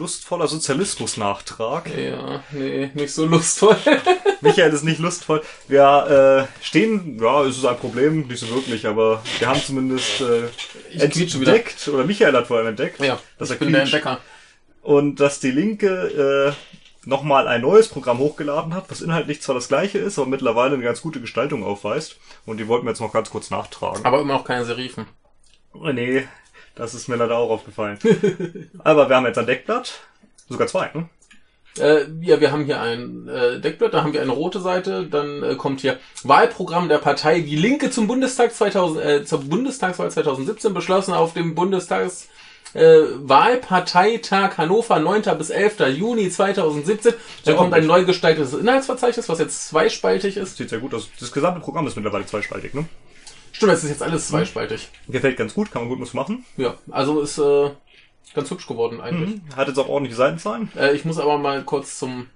lustvoller Sozialismus-Nachtrag. Ja, nee, nicht so lustvoll. Michael ist nicht lustvoll. Wir äh, stehen, ja, es ist ein Problem, nicht so wirklich, aber wir haben zumindest äh, entdeckt, oder Michael hat vor allem entdeckt, Ja, dass er bin der. Entdecker. und dass die Linke äh, nochmal ein neues Programm hochgeladen hat, was inhaltlich zwar das gleiche ist, aber mittlerweile eine ganz gute Gestaltung aufweist. Und die wollten wir jetzt noch ganz kurz nachtragen. Aber immer noch keine Serifen. Oh, nee, das ist mir leider auch aufgefallen. aber wir haben jetzt ein Deckblatt, sogar zwei, ne? Äh, ja, wir haben hier ein äh, Deckblatt, da haben wir eine rote Seite, dann äh, kommt hier Wahlprogramm der Partei Die Linke zum Bundestag 2000, äh, zur Bundestagswahl 2017 beschlossen auf dem Bundestags äh, Wahlparteitag Hannover 9. bis 11. Juni 2017. Da kommt ein neu gestaltetes Inhaltsverzeichnis, was jetzt zweispaltig ist. Sieht sehr gut aus. Das gesamte Programm ist mittlerweile zweispaltig, ne? Stimmt, es ist jetzt alles zweispaltig. Gefällt ganz gut, kann man gut was machen. Ja, also ist äh, ganz hübsch geworden eigentlich. Hat jetzt auch ordentliche Seitenzahlen. Äh, ich muss aber mal kurz zum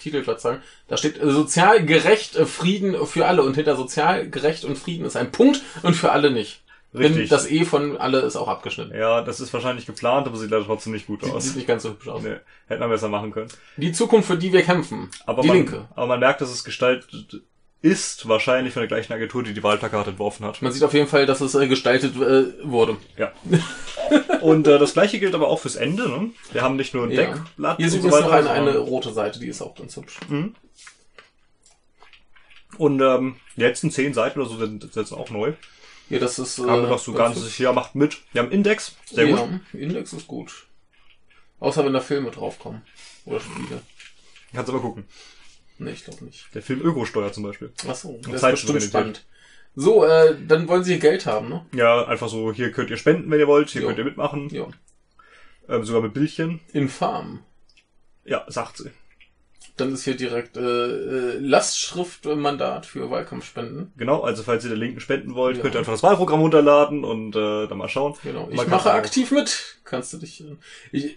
Titelblatt sagen. Da steht äh, sozial gerecht äh, Frieden für alle und hinter sozial gerecht und Frieden ist ein Punkt und für alle nicht. Denn Richtig. das E von alle ist auch abgeschnitten. Ja, das ist wahrscheinlich geplant, aber sieht leider trotzdem nicht gut aus. sieht nicht ganz so hübsch aus. Nee, hätte man besser machen können. Die Zukunft, für die wir kämpfen. Aber die man, Linke. Aber man merkt, dass es gestaltet ist, wahrscheinlich von der gleichen Agentur, die die Wahlplakate entworfen hat. Man sieht auf jeden Fall, dass es äh, gestaltet äh, wurde. Ja. Und äh, das gleiche gilt aber auch fürs Ende. Ne? Wir haben nicht nur ein Ja. Deckblatt Hier so übrigens noch eine, eine rote Seite, die ist auch ganz hübsch. Und ähm, die letzten zehn Seiten oder so sind jetzt auch neu. Hier, das ist. Äh, Haben wir noch so ganz, hübsch. ja, macht mit. Wir haben Index, sehr ja, gut. Index ist gut. Außer wenn da Filme draufkommen. Oder Spiele. Kannst aber gucken. Nee, ich glaube nicht. Der Film Ökosteuer zum Beispiel. Achso, das ist bestimmt spannend. So, äh, dann wollen sie Geld haben, ne? Ja, einfach so, hier könnt ihr spenden, wenn ihr wollt, hier Jo. könnt ihr mitmachen. Ja. Ähm, sogar mit Bildchen. Infam. Ja, sagt sie. Dann ist hier direkt äh, äh, Lastschriftmandat für Wahlkampfspenden. Genau, also falls ihr der Linken spenden wollt, Ja. könnt ihr einfach das Wahlprogramm runterladen und äh, dann mal schauen. Genau. Ich mache aktiv mit. Kannst du dich. äh, Ich,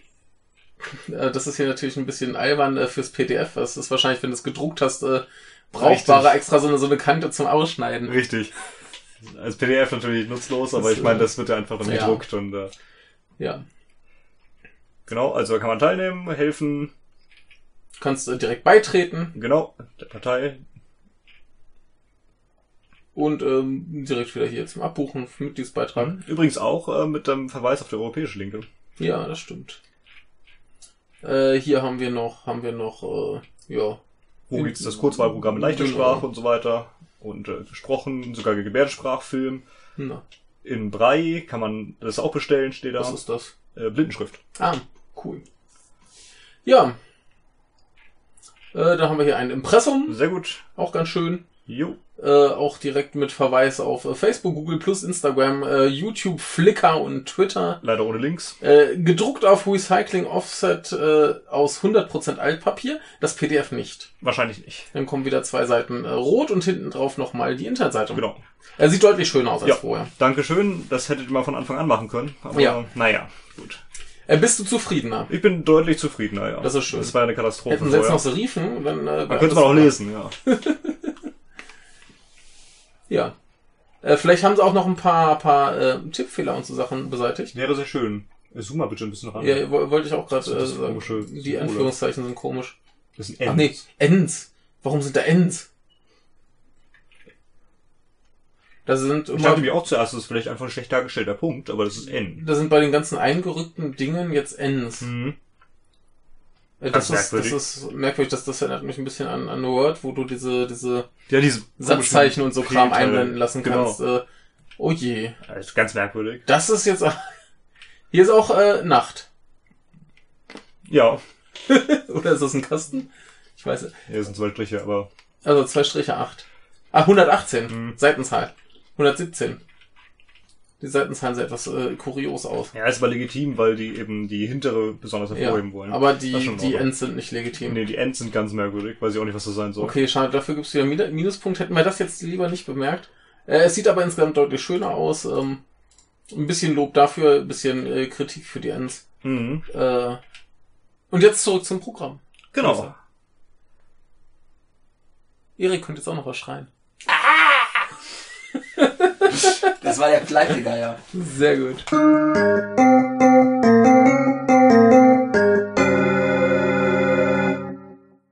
das ist hier natürlich ein bisschen albern äh, fürs PDF. Das ist wahrscheinlich, wenn du es gedruckt hast, äh, brauchbarer Richtig. extra so eine, so eine Kante zum Ausschneiden. Richtig. Als PDF natürlich nutzlos, aber Das, ich meine, äh, das wird ja einfach dann ja. gedruckt und äh, Ja. genau, also da kann man teilnehmen, helfen, Du kannst äh, direkt beitreten genau, der Partei. und ähm, direkt wieder hier zum Abbuchen, Mitgliedsbeitrag. Übrigens auch äh, mit dem Verweis auf die europäische Linke. Ja, das stimmt. Äh, hier haben wir noch, haben wir noch, äh, ja, Wo gibt's das Kurzwahlprogramm in leichter Genau. Sprache und so weiter. Und äh, gesprochen, sogar Gebärdensprachfilm. na, In Brei kann man das auch bestellen, steht da. was ist das? Äh, Blindenschrift. Ah, cool. Ja. Äh, da haben wir hier ein Impressum, Sehr gut. auch ganz schön. Jo. Äh, auch direkt mit Verweis auf äh, Facebook, Google Plus, Instagram, äh, YouTube, Flickr und Twitter. Leider ohne Links. Äh, gedruckt auf Recycling Offset äh, aus 100% Altpapier, das PDF nicht. Wahrscheinlich nicht. Dann kommen wieder zwei Seiten äh, rot und hinten drauf nochmal die Internetseite. Genau. Er sieht deutlich schöner aus als Ja. vorher. Dankeschön. Das hättet ihr mal von Anfang an machen können. Aber Ja. naja, gut. Bist du zufriedener? Ich bin deutlich zufriedener, ja. Das ist schön. Das war eine Katastrophe Hätten sie jetzt noch Serifen, dann äh, Man könnte mal auch lesen, ja. Ja. Äh, vielleicht haben sie auch noch ein paar, paar äh, Tippfehler und so Sachen beseitigt. Das ist schön. Zoom mal bitte ein bisschen ran. Ja, wo- wollte ich auch gerade Das äh, sagen. Die. Anführungszeichen sind komisch. Das sind Ach Ns. nee, Ns. Warum sind da Ns? Da sind Ich immer, dachte mir auch zuerst, das ist vielleicht einfach ein schlecht dargestellter Punkt, aber das ist N. da sind bei den ganzen eingerückten Dingen jetzt Ns. Mhm. Ganz Das ist, das merkwürdig. ist merkwürdig, das, das erinnert mich ein bisschen an, an Word, wo du diese, diese Ja, diese Satzzeichen und so Kram einblenden lassen Genau. kannst. Äh, oh je. Das ist ganz merkwürdig. Das ist jetzt, hier ist auch äh, Nacht. Ja, Oder ist das ein Kasten? Ich weiß nicht. hier sind zwei Striche, aber Also zwei Striche 8. Ah, 118. Mhm. Seitenzahl. 117. Die Seitenzahlen sehen etwas äh, kurios aus. ja, ist aber legitim, weil die eben die hintere besonders hervorheben wollen. aber die, die. Ends sind nicht legitim. Nee, die Ends sind ganz merkwürdig, weiß ich auch nicht, was das sein soll. Okay, schade, dafür gibt's wieder Min- Minuspunkt. Hätten wir das jetzt lieber nicht bemerkt. Äh, es sieht aber insgesamt deutlich schöner aus. Ähm, ein bisschen Lob dafür, ein bisschen äh, Kritik für die Ends. Mhm. Äh, und jetzt zurück zum Programm. Genau. Also. Erik könnte jetzt auch noch was schreien. Das war der Pleitegeier. Sehr gut.